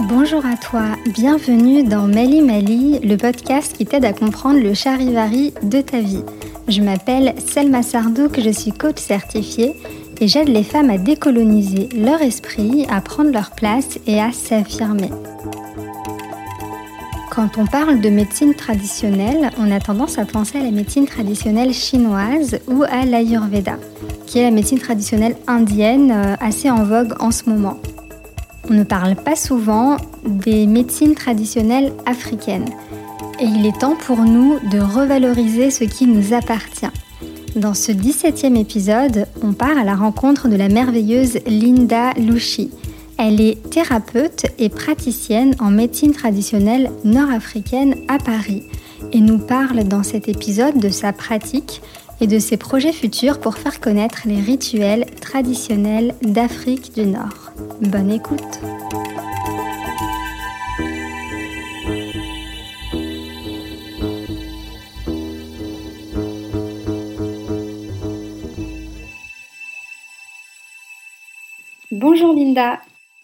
Bonjour à toi, bienvenue dans Mali Mali, le podcast qui t'aide à comprendre le charivari de ta vie. Je m'appelle Selma Sardouk, je suis coach certifiée et j'aide les femmes à décoloniser leur esprit, à prendre leur place et à s'affirmer. Quand on parle de médecine traditionnelle, on a tendance à penser à la médecine traditionnelle chinoise ou à l'Ayurveda, qui est la médecine traditionnelle indienne euh, assez en vogue en ce moment. On ne parle pas souvent des médecines traditionnelles africaines. Et il est temps pour nous de revaloriser ce qui nous appartient. Dans ce 17e épisode, on part à la rencontre de la merveilleuse Linda Louchi. Elle est thérapeute et praticienne en médecine traditionnelle nord-africaine à Paris et nous parle dans cet épisode de sa pratique et de ses projets futurs pour faire connaître les rituels traditionnels d'Afrique du Nord. Bonne écoute Bonjour Linda.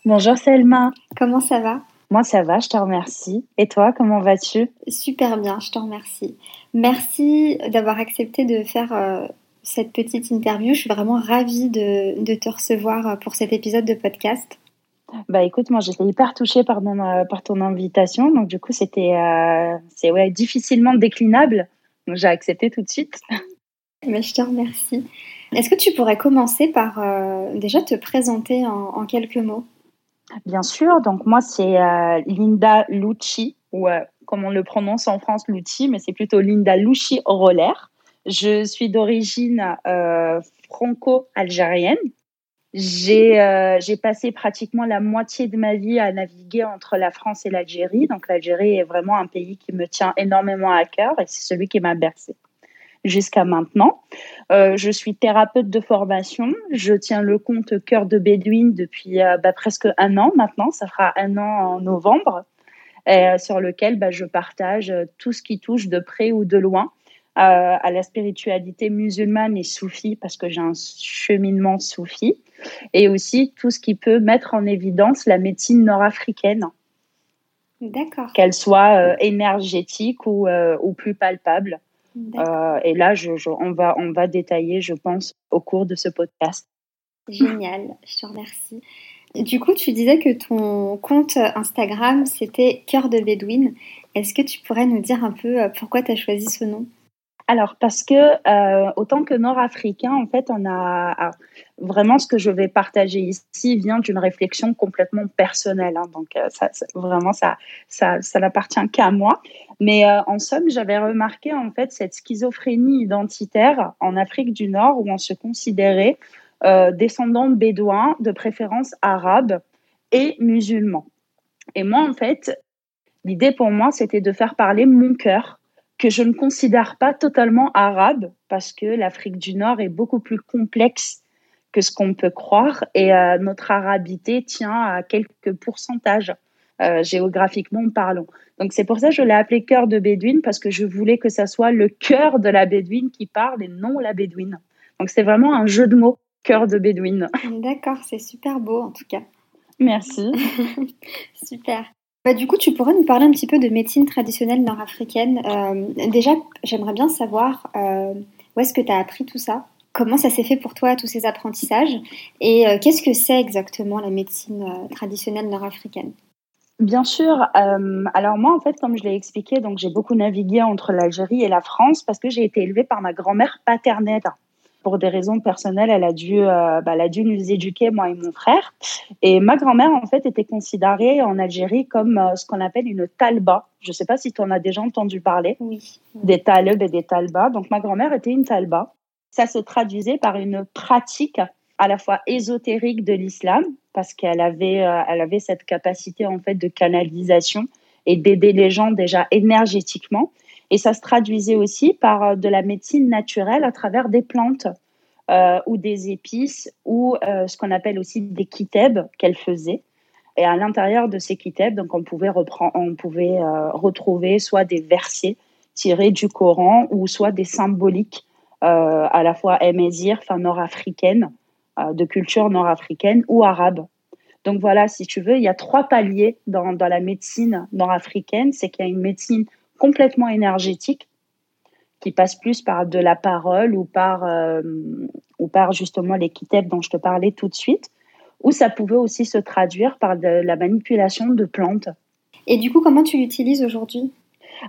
Bonjour Selma. Comment ça va? Moi ça va, je te remercie. Et toi, comment vas-tu? Super bien, je te remercie. Merci d'avoir accepté de faire euh, cette petite interview. Je suis vraiment ravie de, te recevoir euh, pour cet épisode de podcast. Bah écoute, moi j'étais hyper touchée par, euh, par ton invitation, donc du coup c'était c'est ouais, difficilement déclinable, donc j'ai accepté tout de suite. Mais je te remercie. Est-ce que tu pourrais commencer par déjà te présenter en, quelques mots? Bien sûr, donc moi c'est Linda Lucci, ou comme on le prononce en France, Lucci, mais c'est plutôt Linda Lucci Roller. Je suis d'origine euh, franco-algérienne. Euh, j'ai passé pratiquement la moitié de ma vie à naviguer entre la France et l'Algérie. Donc l'Algérie est vraiment un pays qui me tient énormément à cœur et c'est celui qui m'a bercé jusqu'à maintenant. Euh, je suis thérapeute de formation. Je tiens le compte Cœur de Bédouine depuis bah, presque un an maintenant. Ça fera un an en novembre. Sur lequel bah, je partage tout ce qui touche de près ou de loin euh, à la spiritualité musulmane et soufie, parce que j'ai un cheminement soufi, et aussi tout ce qui peut mettre en évidence la médecine nord-africaine. D'accord. Qu'elle soit énergétique ou, ou, plus palpable. et là, je, on, va, on va détailler, je pense, au cours de ce podcast. Génial, je te remercie. Du coup, tu disais que ton compte Instagram, c'était Cœur de Bédouine. Est-ce que tu pourrais nous dire un peu euh, pourquoi tu as choisi ce nom? Alors, parce que euh, autant que nord-africain, en fait, on a vraiment ce que je vais partager ici vient d'une réflexion complètement personnelle. Hein. donc, euh, ça, vraiment, ça, ça, ça n'appartient qu'à moi. Mais en somme, j'avais remarqué en fait cette schizophrénie identitaire en Afrique du Nord où on se considérait euh, descendants bédouins, de préférence arabes et musulmans. Et moi, en fait, l'idée pour moi, c'était de faire parler mon cœur, que je ne considère pas totalement arabe, parce que l'Afrique du Nord est beaucoup plus complexe que ce qu'on peut croire, et euh, notre arabité tient à quelques pourcentages. Euh, géographiquement parlant. Donc c'est pour ça que je l'ai appelé cœur de bédouine parce que je voulais que ça soit le cœur de la bédouine qui parle et non la bédouine. Donc c'est vraiment un jeu de mots cœur de bédouine. D'accord, c'est super beau en tout cas. Merci. super. Bah, du coup, tu pourrais nous parler un petit peu de médecine traditionnelle nord-africaine. Euh, déjà, j'aimerais bien savoir euh, où est-ce que tu as appris tout ça? Comment ça s'est fait pour toi, tous ces apprentissages? Et euh, qu'est-ce que c'est exactement la médecine traditionnelle nord-africaine? Bien sûr. alors moi, en fait, comme je l'ai expliqué, donc j'ai beaucoup navigué entre l'Algérie et la France parce que j'ai été élevée par ma grand-mère paternelle pour des raisons personnelles, elle a dû, euh, bah, elle a dû nous éduquer, moi et mon frère. Et ma grand-mère, en fait, était considérée en Algérie comme euh, ce qu'on appelle une talba. Je ne sais pas si tu en as déjà entendu parler. Oui. Des talibs et des talbas. Donc, ma grand-mère était une talba. Ça se traduisait par une pratique à la fois ésotérique de l'islam, parce qu'elle avait, euh, elle avait cette capacité, en fait, de canalisation et d'aider les gens déjà énergétiquement et ça se traduisait aussi par euh, de la médecine naturelle à travers des plantes euh, ou des épices ou euh, ce qu'on appelle aussi des kiteb qu'elle faisait. Et à l'intérieur de ces kiteb, donc on pouvait, reprendre, on pouvait retrouver soit des versets tirés du Coran ou soit des symboliques à la fois émézir, enfin nord-africaine, de culture nord-africaine ou arabe. Donc voilà, si tu veux, il y a trois paliers dans la médecine nord-africaine. C'est qu'il y a une médecine complètement énergétique qui passe plus par de la parole ou par, euh, ou par justement les dont je te parlais tout de suite, ou ça pouvait aussi se traduire par de la manipulation de plantes. Et du coup, comment tu l'utilises aujourd'hui?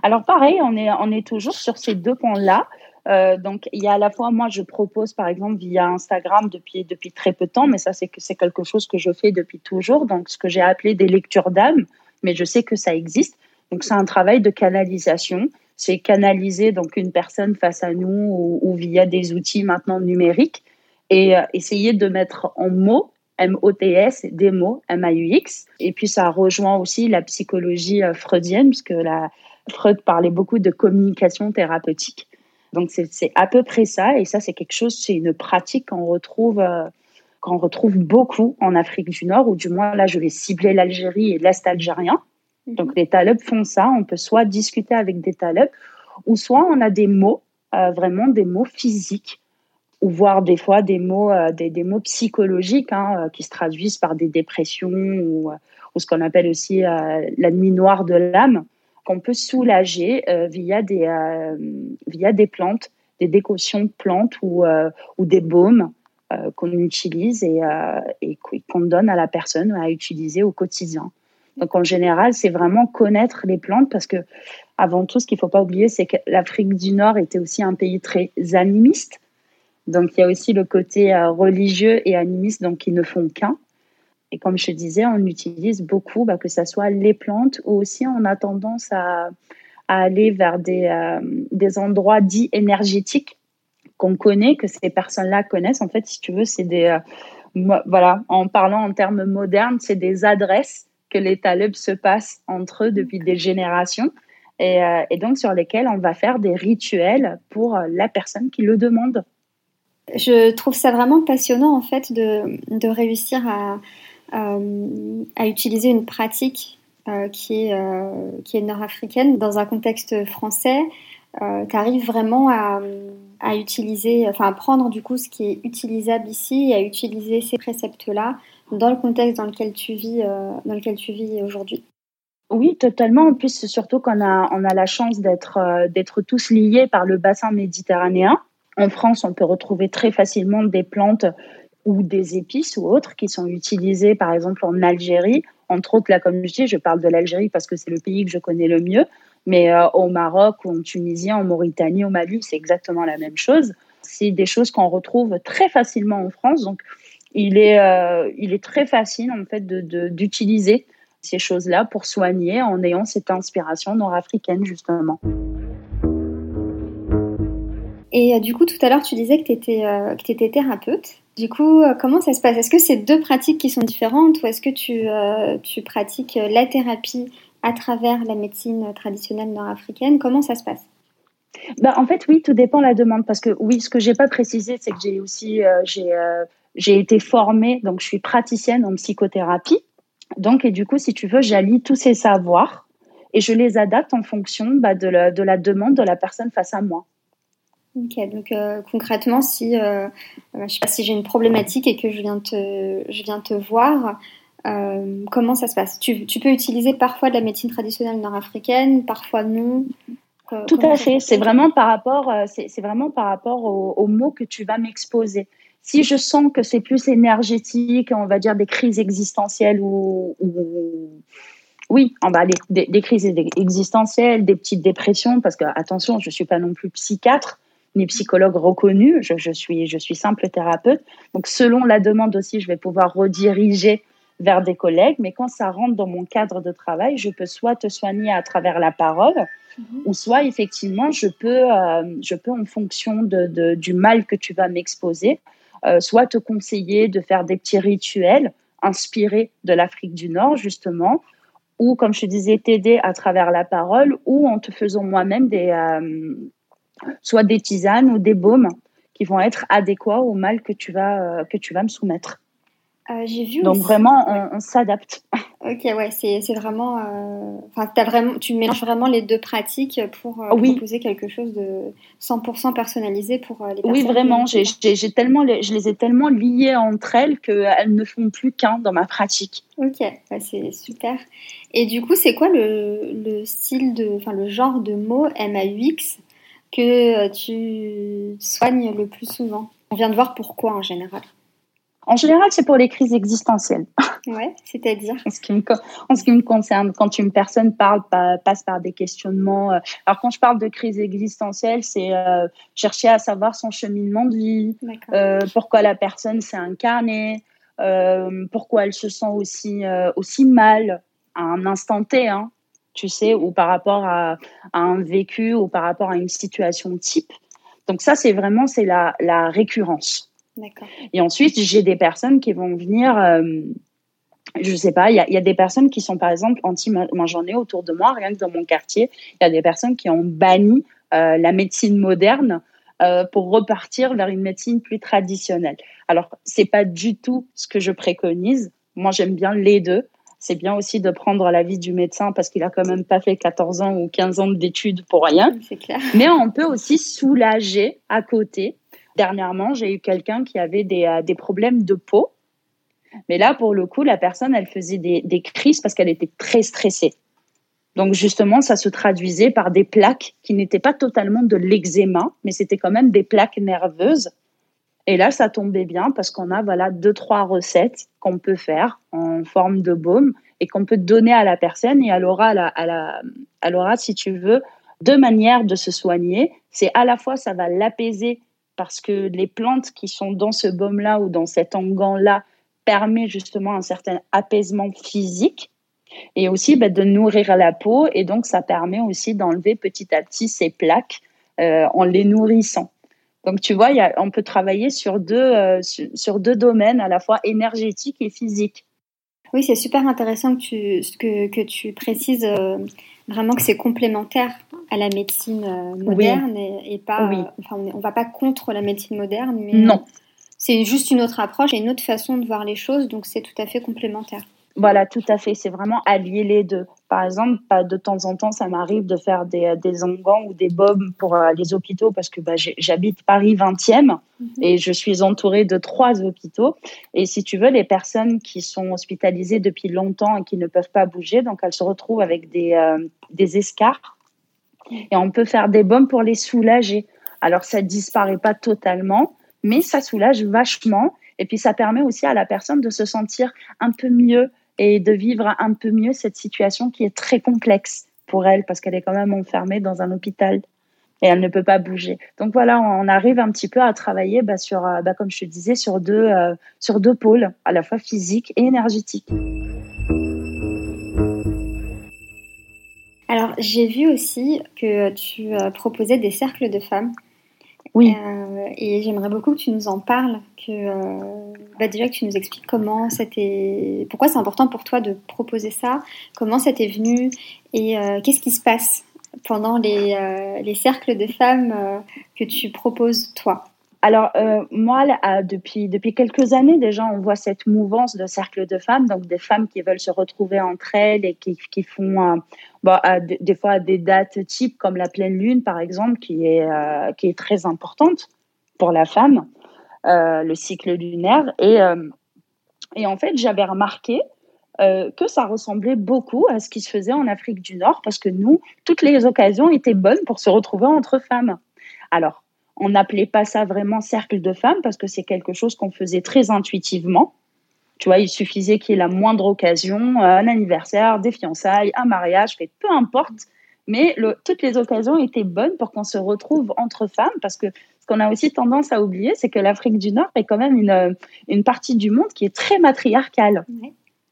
Alors pareil, on est, on est toujours sur ces deux points-là. Euh, donc, il y a à la fois, moi, je propose, par exemple, via Instagram depuis, depuis très peu de temps, mais ça, c'est que c'est quelque chose que je fais depuis toujours. Donc, ce que j'ai appelé des lectures d'âme, mais je sais que ça existe. Donc, c'est un travail de canalisation. C'est canaliser donc une personne face à nous ou, via des outils maintenant numériques et euh, essayer de mettre en mots M-O-T-S, des mots, M-A-U-X. Et puis ça rejoint aussi la psychologie euh, freudienne, puisque la, Freud parlait beaucoup de communication thérapeutique. Donc c'est à peu près ça, et ça c'est quelque chose, c'est une pratique qu'on retrouve, euh, qu'on retrouve beaucoup en Afrique du Nord, ou du moins là je vais cibler l'Algérie et l'Est algérien. Donc les talebs font ça, on peut soit discuter avec des talebs, ou soit on a des mots, euh, vraiment des mots physiques, ou voire des fois des mots, euh, des, des, mots psychologiques hein, qui se traduisent par des dépressions ou, ou ce qu'on appelle aussi la nuit noire de l'âme qu'on peut soulager euh, via, des, euh, via des plantes, des décoctions de plantes ou, euh, ou des baumes qu'on utilise et, et qu'on donne à la personne à utiliser au quotidien. Donc en général, c'est vraiment connaître les plantes parce que avant tout, ce qu'il ne faut pas oublier, c'est que l'Afrique du Nord était aussi un pays très animiste. Donc il y a aussi le côté religieux et animiste, donc qui ne font qu'un. Et comme je disais, on utilise beaucoup, bah, que ce soit les plantes ou aussi on a tendance à, aller vers des, euh, des endroits dits énergétiques qu'on connaît, que ces personnes-là connaissent. En fait, si tu veux, c'est des... Euh, voilà, en parlant en termes modernes, c'est des adresses que les talibs se passent entre eux depuis des générations et, euh, et, donc sur lesquelles on va faire des rituels pour la personne qui le demande. Je trouve ça vraiment passionnant en fait de, de réussir à, euh, à utiliser une pratique euh, qui est, euh, qui est nord-africaine dans un contexte français. tu arrives vraiment à, à, utiliser, enfin à prendre du coup ce qui est utilisable ici et à utiliser ces préceptes-là dans le contexte dans lequel tu vis, dans lequel tu vis aujourd'hui. Oui, totalement. En plus, surtout qu'on a, on a la chance d'être, d'être tous liés par le bassin méditerranéen. En France, on peut retrouver très facilement des plantes ou des épices ou autres qui sont utilisées par exemple en Algérie. Entre autres, là, comme je dis, je parle de l'Algérie parce que c'est le pays que je connais le mieux, mais euh, au Maroc ou en Tunisie, en Mauritanie, au Mali, c'est exactement la même chose. C'est des choses qu'on retrouve très facilement en France, donc il est, euh, il est très facile en fait d'utiliser de, ces choses-là pour soigner en ayant cette inspiration nord-africaine justement. Et euh, du coup, tout à l'heure, tu disais que tu étais, étais, thérapeute. Du coup, euh, comment ça se passe? Est-ce que c'est deux pratiques qui sont différentes ou est-ce que tu, euh, tu pratiques euh, la thérapie à travers la médecine traditionnelle nord-africaine? Comment ça se passe? Bah, En fait, oui, tout dépend de la demande. Parce que oui, ce que j'ai pas précisé, c'est que j'ai aussi j'ai été formée, donc je suis praticienne en psychothérapie. Donc, et du coup, si tu veux, j'allie tous ces savoirs et je les adapte en fonction bah, de, la, de la demande de la personne face à moi. Ok, donc euh, concrètement, si, euh, euh, si j'ai une problématique et que je viens te, je viens te voir, comment ça se passe? Tu, peux utiliser parfois de la médecine traditionnelle nord-africaine, parfois non? Tout à fait, c'est vraiment par rapport, c'est vraiment par rapport aux, mots que tu vas m'exposer. Si je sens que c'est plus énergétique, on va dire des crises existentielles ou, oui, on va aller des, des, crises existentielles, des petites dépressions, parce que attention, je suis pas non plus psychiatre, ni psychologue reconnu, je, suis, je suis simple thérapeute. Donc selon la demande aussi, je vais pouvoir rediriger vers des collègues, mais quand ça rentre dans mon cadre de travail, je peux soit te soigner à travers la parole, mhm. ou soit effectivement, je peux, euh, je peux en fonction de, du mal que tu vas m'exposer, euh, soit te conseiller de faire des petits rituels inspirés de l'Afrique du Nord, justement, ou comme je te disais, t'aider à travers la parole, ou en te faisant moi-même des... Euh, soit des tisanes ou des baumes qui vont être adéquats au mal que tu vas, que tu vas me soumettre. Euh, j'ai vu Donc vraiment, on, s'adapte. Ok, ouais, c'est vraiment, euh, enfin, as vraiment, tu mélanges vraiment les deux pratiques pour euh, proposer quelque chose de 100% personnalisé pour euh, les personnes. Oui, vraiment. J'ai tellement, je les ai tellement liées entre elles qu'elles ne font plus qu'un dans ma pratique. Ok, c'est super. Et du coup, c'est quoi le, le, style de, enfin, le genre de mot MAUX que tu soignes le plus souvent? On vient de voir pourquoi en général. En général, c'est pour les crises existentielles. Ouais, c'est-à-dire en, ce qui me, concerne, quand une personne parle, passe par des questionnements. Euh, alors, quand je parle de crise existentielle, c'est euh, chercher à savoir son cheminement de vie, euh, pourquoi la personne s'est incarnée, pourquoi elle se sent aussi, aussi mal à un instant T, hein, tu sais, ou par rapport à, à, un vécu ou par rapport à une situation type. Donc, ça, c'est vraiment c'est la, la récurrence. Et ensuite, j'ai des personnes qui vont venir, euh, je sais pas, il y a, des personnes qui sont par exemple anti, moi j'en ai autour de moi, rien que dans mon quartier, il y a des personnes qui ont banni euh, la médecine moderne euh, pour repartir vers une médecine plus traditionnelle. Alors, c'est pas du tout ce que je préconise. Moi, j'aime bien les deux. C'est bien aussi de prendre l'avis du médecin parce qu'il a quand même pas fait 14 ans ou 15 ans d'études pour rien. Clair. Mais on peut aussi soulager à côté Dernièrement, j'ai eu quelqu'un qui avait des, euh, des, problèmes de peau. Mais là, pour le coup, la personne, elle faisait des, crises parce qu'elle était très stressée. Donc justement, ça se traduisait par des plaques qui n'étaient pas totalement de l'eczéma, mais c'était quand même des plaques nerveuses. Et là, ça tombait bien parce qu'on a voilà deux trois recettes qu'on peut faire en forme de baume et qu'on peut donner à la personne et à la, elle aura, si tu veux, deux manières de se soigner. C'est à la fois ça va l'apaiser parce que les plantes qui sont dans ce baume-là ou dans cet onguent-là permettent justement un certain apaisement physique et aussi bah, de nourrir la peau et donc ça permet aussi d'enlever petit à petit ces plaques euh, en les nourrissant. Donc tu vois, on peut travailler sur deux, euh, sur, deux domaines à la fois énergétique et physique. Oui, c'est super intéressant que tu, que, que tu précises euh, vraiment que c'est complémentaire à la médecine euh, moderne et, pas. Euh, enfin, on ne va pas contre la médecine moderne, mais non. c'est juste une autre approche et une autre façon de voir les choses, donc c'est tout à fait complémentaire. Voilà, tout à fait. C'est vraiment allier les deux. Par exemple, de temps en temps, ça m'arrive de faire des, euh, des ou des bobs pour les hôpitaux parce que bah, j'habite Paris 20e mhm. et je suis entourée de trois hôpitaux. Et si tu veux, les personnes qui sont hospitalisées depuis longtemps et qui ne peuvent pas bouger, donc elles se retrouvent avec des, des escarres et on peut faire des baumes pour les soulager. Alors ça disparaît pas totalement, mais ça soulage vachement et puis ça permet aussi à la personne de se sentir un peu mieux et de vivre un peu mieux cette situation qui est très complexe pour elle parce qu'elle est quand même enfermée dans un hôpital et elle ne peut pas bouger. Donc voilà, on arrive un petit peu à travailler bah, euh, bah, comme je te disais, sur deux, euh, sur deux pôles, à la fois physique et énergétique. Alors, j'ai vu aussi que tu euh, proposais des cercles de femmes. Oui. Euh, et j'aimerais beaucoup que tu nous en parles, que euh, bah, déjà que tu nous expliques comment c'était, pourquoi c'est important pour toi de proposer ça, comment ça t'est venu et qu'est-ce qui se passe pendant les, les cercles de femmes que tu proposes toi. Alors, euh, moi, depuis, depuis quelques années déjà, on voit cette mouvance de cercle de femmes, donc des femmes qui veulent se retrouver entre elles et qui, qui font, euh, bon, des fois, des dates types comme la pleine lune, par exemple, qui est, euh, qui est très importante pour la femme, le cycle lunaire. Et, et en fait, j'avais remarqué que ça ressemblait beaucoup à ce qui se faisait en Afrique du Nord, parce que nous, toutes les occasions étaient bonnes pour se retrouver entre femmes. Alors, on n'appelait pas ça vraiment cercle de femmes parce que c'est quelque chose qu'on faisait très intuitivement. Tu vois, il suffisait qu'il y ait la moindre occasion, un anniversaire, des fiançailles, un mariage, peu importe. Mais toutes les occasions étaient bonnes pour qu'on se retrouve entre femmes parce que ce qu'on a aussi tendance à oublier, c'est que l'Afrique du Nord est quand même une, partie du monde qui est très matriarcale.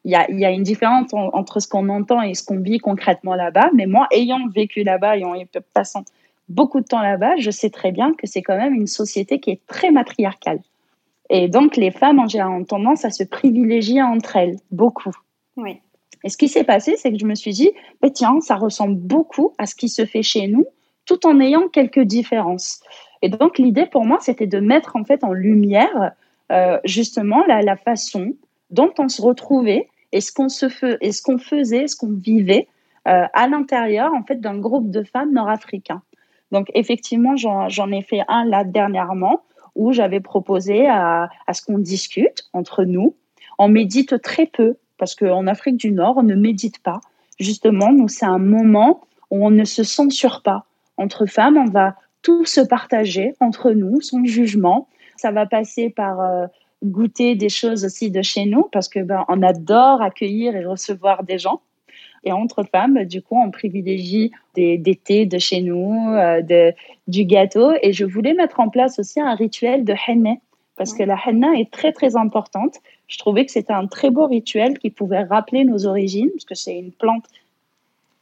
Il, y a, une différence entre ce qu'on entend et ce qu'on vit concrètement là-bas. Mais moi, ayant vécu là-bas, ayant passant beaucoup de temps là-bas, je sais très bien que c'est quand même une société qui est très matriarcale. Et donc, les femmes ont tendance à se privilégier entre elles, beaucoup. Oui. Et ce qui s'est passé, c'est que je me suis dit, bah, tiens, ça ressemble beaucoup à ce qui se fait chez nous, tout en ayant quelques différences. Et donc, l'idée pour moi, c'était de mettre en fait en lumière euh, justement la, la façon dont on se retrouvait et ce qu'on se et ce qu'on faisait, ce qu'on vivait euh, à l'intérieur en fait d'un groupe de femmes nord-africains. Donc effectivement, j'en ai fait un là dernièrement où j'avais proposé à, ce qu'on discute entre nous. On médite très peu parce qu'en Afrique du Nord, on ne médite pas. Justement, nous, c'est un moment où on ne se censure pas. Entre femmes, on va tout se partager entre nous, sans jugement. Ça va passer par euh, goûter des choses aussi de chez nous parce que ben, on adore accueillir et recevoir des gens. Et entre femmes, du coup, on privilégie des, des thés de chez nous, euh, de, du gâteau. Et je voulais mettre en place aussi un rituel de henna parce que la henna est très très importante. Je trouvais que c'était un très beau rituel qui pouvait rappeler nos origines parce que c'est une plante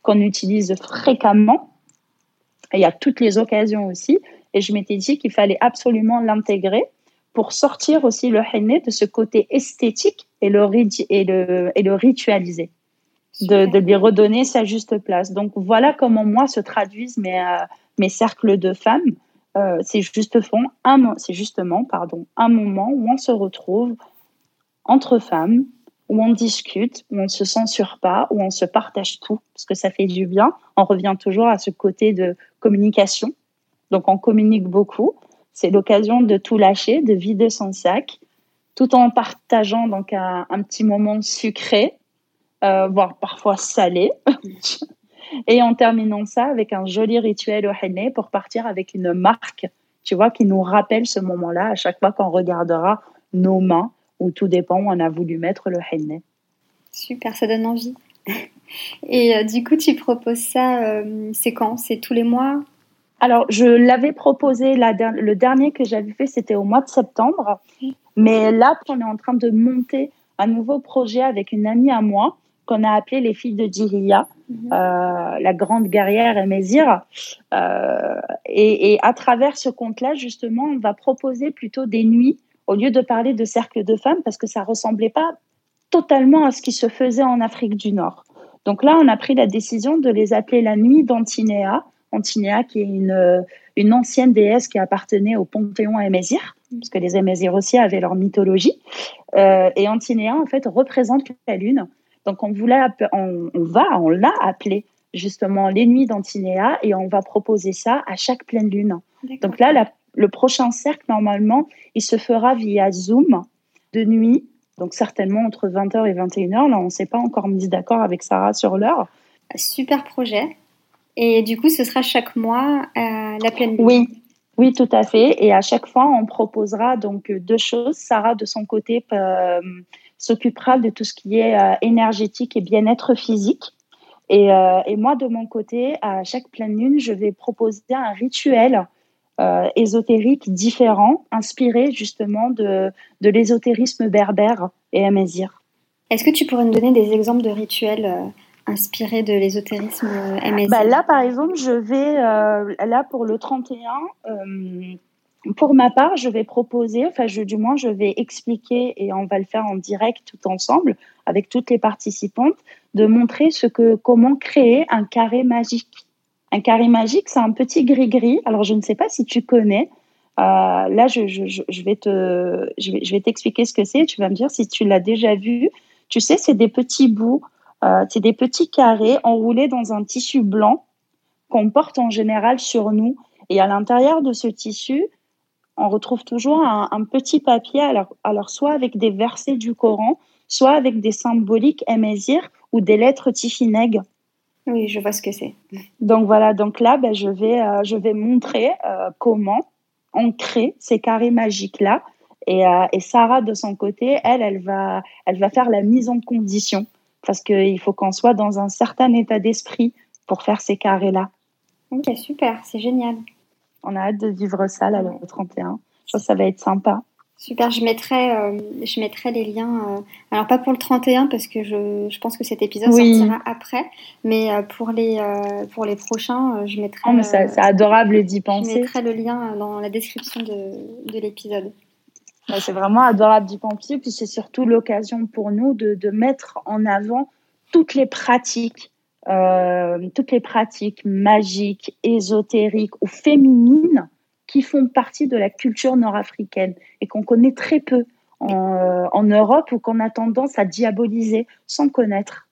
qu'on utilise fréquemment. Et à toutes les occasions aussi. Et je m'étais dit qu'il fallait absolument l'intégrer pour sortir aussi le henné de ce côté esthétique et le, et le, et le ritualiser, de, lui redonner sa juste place. Donc voilà comment moi se traduisent mes, euh, mes cercles de femmes. Euh, c'est un, c'est justement pardon, un moment où on se retrouve entre femmes, où on discute, où on ne se censure pas, où on se partage tout, parce que ça fait du bien. On revient toujours à ce côté de communication. Donc on communique beaucoup c'est l'occasion de tout lâcher, de vider son sac, tout en partageant donc un, petit moment sucré, voire parfois salé. et en terminant ça avec un joli rituel au henné pour partir avec une marque, tu vois, qui nous rappelle ce moment-là à chaque fois qu'on regardera nos mains, ou tout dépend où on a voulu mettre le henné. Super, ça donne envie. Et euh, du coup, tu proposes ça, euh, c'est quand? C'est tous les mois? Alors, je l'avais proposé, le dernier que j'avais fait, c'était au mois de septembre. Mais là, on est en train de monter un nouveau projet avec une amie à moi qu'on a appelé les filles de Djiria, mhm. euh, la grande guerrière et. Euh, et, et, à travers ce compte-là, justement, on va proposer plutôt des nuits au lieu de parler de cercle de femmes parce que ça ressemblait pas totalement à ce qui se faisait en Afrique du Nord. Donc là, on a pris la décision de les appeler la nuit d'Antinéa Antinéa, qui est une, une ancienne déesse qui appartenait au Panthéon Émésir, parce que les Émésirs aussi avaient leur mythologie. Euh, et Antinéa, en fait, représente la Lune. Donc, on, voulait, on, on va, on l'a appelé justement les nuits d'Antinéa et on va proposer ça à chaque pleine lune. Donc là, le prochain cercle, normalement, il se fera via Zoom de nuit, donc certainement entre 20h et 21h. Là, on ne s'est pas encore mis d'accord avec Sarah sur l'heure. Super projet. Et du coup, ce sera chaque mois euh, la pleine lune. Oui, oui, tout à fait. Et à chaque fois, on proposera donc deux choses. Sarah, de son côté, euh, s'occupera de tout ce qui est euh, énergétique et bien-être physique. Et, et, moi, de mon côté, à chaque pleine lune, je vais proposer un rituel ésotérique différent, inspiré justement de, de l'ésotérisme berbère et amazir. Est-ce que tu pourrais nous donner des exemples de rituels inspiré de l'ésotérisme euh, MSI bah Là, par exemple, je vais, euh, là pour le 31, euh, pour ma part, je vais proposer, enfin, du moins, je vais expliquer et on va le faire en direct tout ensemble avec toutes les participantes, de montrer ce que, comment créer un carré magique. Un carré magique, c'est un petit gris-gris. Alors, je ne sais pas si tu connais. là, je, je, je, vais te, je vais, je vais t'expliquer ce que c'est. Tu vas me dire si tu l'as déjà vu. Tu sais, c'est des petits bouts euh, c'est des petits carrés enroulés dans un tissu blanc qu'on porte en général sur nous. Et à l'intérieur de ce tissu, on retrouve toujours un, petit papier, alors, alors, soit avec des versets du Coran, soit avec des symboliques émésir ou des lettres tifineg. Oui, je vois ce que c'est. Donc voilà, donc là, ben, je, vais, euh, je vais montrer euh, comment on crée ces carrés magiques-là. Et, et, Sarah, de son côté, elle, elle va, elle va faire la mise en condition parce qu'il faut qu'on soit dans un certain état d'esprit pour faire ces carrés-là. Ok, super, c'est génial. On a hâte de vivre ça là, le 31. Je pense que ça va être sympa. Super, je mettrai, euh, je mettrai les liens. Euh, alors pas pour le 31 parce que je, je pense que cet épisode sortira après, mais euh, pour les pour les prochains, je mettrai. Oh, c'est adorable d'y penser. Je mettrai le lien dans la description de, de l'épisode. C'est vraiment adorable d'y penser, puis c'est surtout l'occasion pour nous de, de, mettre en avant toutes les pratiques, euh, toutes les pratiques magiques, ésotériques ou féminines qui font partie de la culture nord-africaine et qu'on connaît très peu. en, Europe ou qu'on a tendance à diaboliser sans connaître.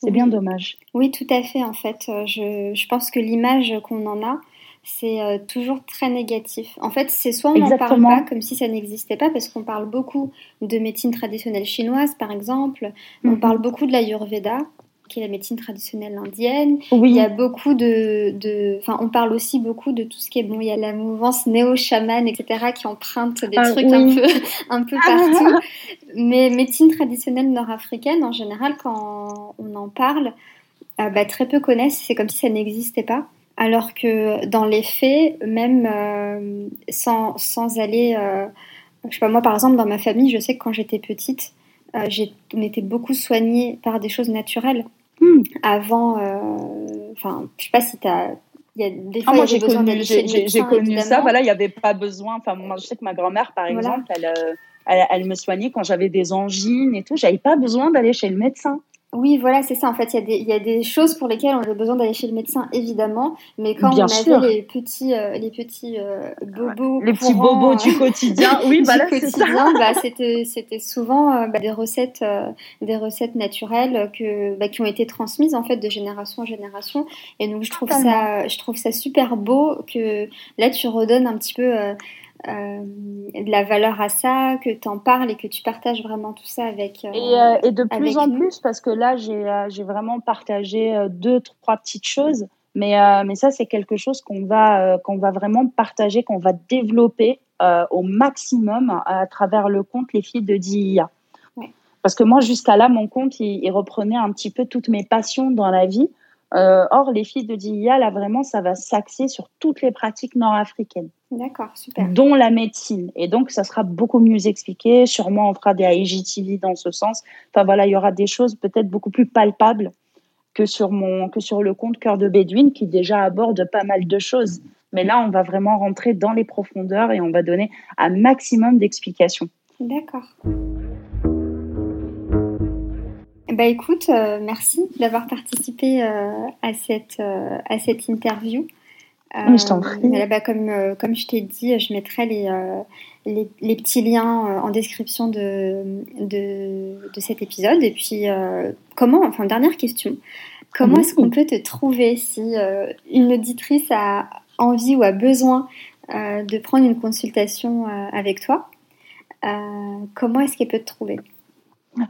C'est bien dommage. Oui, tout à fait. En fait, je, je pense que l'image qu'on en a, c'est euh, toujours très négatif. En fait, c'est soit on n'en parle pas comme si ça n'existait pas, parce qu'on parle beaucoup de médecine traditionnelle chinoise, par exemple. On mhm. parle beaucoup de l'Ayurveda, qui est la médecine traditionnelle indienne. Il y a beaucoup de, Enfin, on parle aussi beaucoup de tout ce qui est... Bon, il y a la mouvance néo-chaman, etc., qui emprunte des ah, trucs un peu, un peu partout. Mais médecine traditionnelle nord-africaine, en général, quand on en parle, euh, bah, très peu connaissent. C'est comme si ça n'existait pas. Alors que dans les faits, même euh, sans, sans, aller, euh, je sais pas moi par exemple dans ma famille, je sais que quand j'étais petite, euh, on était beaucoup soignés par des choses naturelles. Hmm. Avant, enfin, je sais pas si tu as il y a des ah, fois, j'ai connu, j'ai connu ça. Voilà, il n'y avait pas besoin. Enfin, moi, je sais que ma grand-mère, par exemple, elle, elle, elle, me soignait quand j'avais des angines et tout. J'avais pas besoin d'aller chez le médecin. Oui, voilà, c'est ça. En fait, il y, a des choses pour lesquelles on avait besoin d'aller chez le médecin, évidemment. Mais quand on avait les petits, euh, les petits euh, bobos, les petits bobos du euh, quotidien, oui. Bah, c'était, c'était souvent bah, des recettes, des recettes naturelles que, bah, qui ont été transmises en fait de génération en génération. Et donc, je trouve ça, je trouve ça super beau que là, tu redonnes un petit peu euh, de la valeur à ça, que tu en parles et que tu partages vraiment tout ça avec. Euh, et, euh, et, de plus en plus, parce que là, j'ai vraiment partagé deux, trois petites choses. Mais, mais ça, c'est quelque chose qu'on va, qu'on va vraiment partager, qu'on va développer au maximum à travers le compte Les filles de DIA. Parce que moi, jusqu'à là, mon compte, il, reprenait un petit peu toutes mes passions dans la vie. Or, les filles de DIA, là, vraiment, ça va s'axer sur toutes les pratiques nord-africaines. D'accord, super. Dont la médecine. Et donc, ça sera beaucoup mieux expliqué. Sûrement, on fera des IGTV dans ce sens. Enfin, voilà, il y aura des choses peut-être beaucoup plus palpables que sur, mon, que sur le compte Cœur de Bédouine, qui déjà aborde pas mal de choses. Mais là, on va vraiment rentrer dans les profondeurs et on va donner un maximum d'explications. D'accord. Bah écoute, euh, merci d'avoir participé euh, à, cette, euh, à cette interview. Je t'en prie. Bah, comme, comme je t'ai dit, je mettrai les, les, les, petits liens en description de, de, de, cet épisode. Et puis, comment, enfin, dernière question, comment est-ce qu'on peut te trouver si une auditrice a envie ou a besoin de prendre une consultation avec toi? Comment est-ce qu'elle peut te trouver?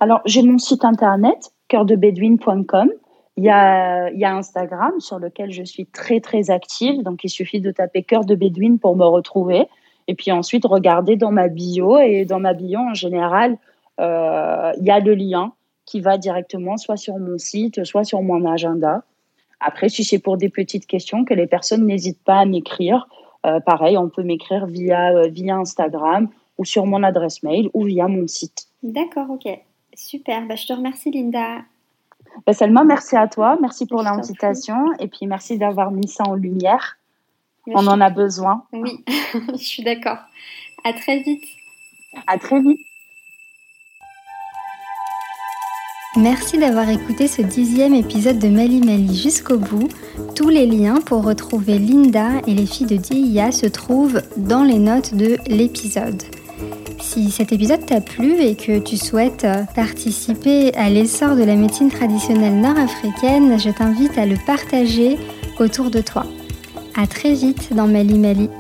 Alors, j'ai mon site internet, cœurdebedouine.com. Il y, a, il y a Instagram sur lequel je suis très très active, donc il suffit de taper cœur de bédouine pour me retrouver. Et puis ensuite, regarder dans ma bio. Et dans ma bio, en général, euh, il y a le lien qui va directement soit sur mon site, soit sur mon agenda. Après, si c'est pour des petites questions, que les personnes n'hésitent pas à m'écrire. Euh, pareil, on peut m'écrire via, euh, via Instagram ou sur mon adresse mail ou via mon site. D'accord, ok. Super. Bah, je te remercie, Linda. Ben Selma, merci à toi. Merci pour l'invitation. Et puis, merci d'avoir mis ça en lumière. On en a besoin. Oui, je suis d'accord. À très vite. À très vite. Merci d'avoir écouté ce dixième épisode de Mali Mali jusqu'au bout. Tous les liens pour retrouver Linda et les filles de DIA se trouvent dans les notes de l'épisode. Si cet épisode t'a plu et que tu souhaites euh, participer à l'essor de la médecine traditionnelle nord-africaine, je t'invite à le partager autour de toi. À très vite dans Mali Mali.